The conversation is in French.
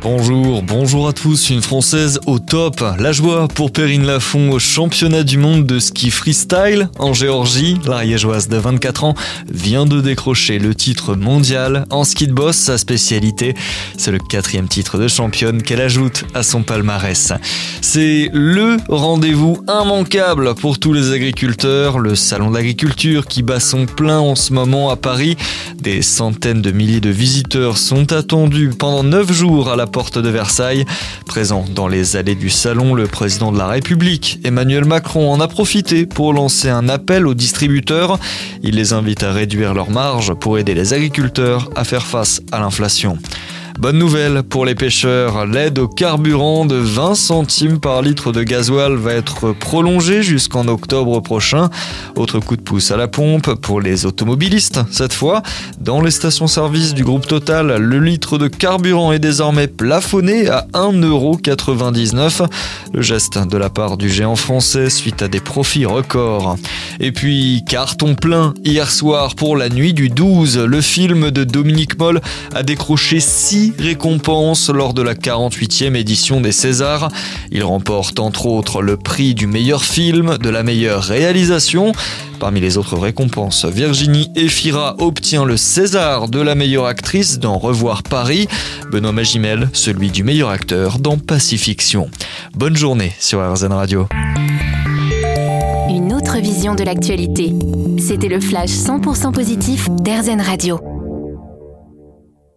Bonjour, bonjour à tous, une Française au top. La joie pour Perrine Lafont au championnat du monde de ski freestyle en Géorgie. L'ariégeoise de 24 ans vient de décrocher le titre mondial en ski de boss, sa spécialité. C'est le quatrième titre de championne qu'elle ajoute à son palmarès. C'est le rendez-vous immanquable pour tous les agriculteurs, le salon d'agriculture qui bat son plein en ce moment à Paris. Des centaines de milliers de visiteurs sont attendus pendant 9 jours à la porte de Versailles. Présent dans les allées du salon, le président de la République, Emmanuel Macron, en a profité pour lancer un appel aux distributeurs. Il les invite à réduire leurs marges pour aider les agriculteurs à faire face à l'inflation. Bonne nouvelle pour les pêcheurs, l'aide au carburant de 20 centimes par litre de gasoil va être prolongée jusqu'en octobre prochain. Autre coup de pouce à la pompe pour les automobilistes. Cette fois, dans les stations-service du groupe Total, le litre de carburant est désormais plafonné à 1,99€. Le geste de la part du géant français suite à des profits records. Et puis, carton plein hier soir pour la nuit du 12. Le film de Dominique Moll a décroché 6 récompenses lors de la 48e édition des Césars. Il remporte entre autres le prix du meilleur film, de la meilleure réalisation. Parmi les autres récompenses, Virginie Efira obtient le César de la meilleure actrice dans Revoir Paris, Benoît Magimel celui du meilleur acteur dans Pacifiction. Bonne journée sur RZN Radio. Une autre vision de l'actualité. C'était le flash 100% positif d'RZN Radio.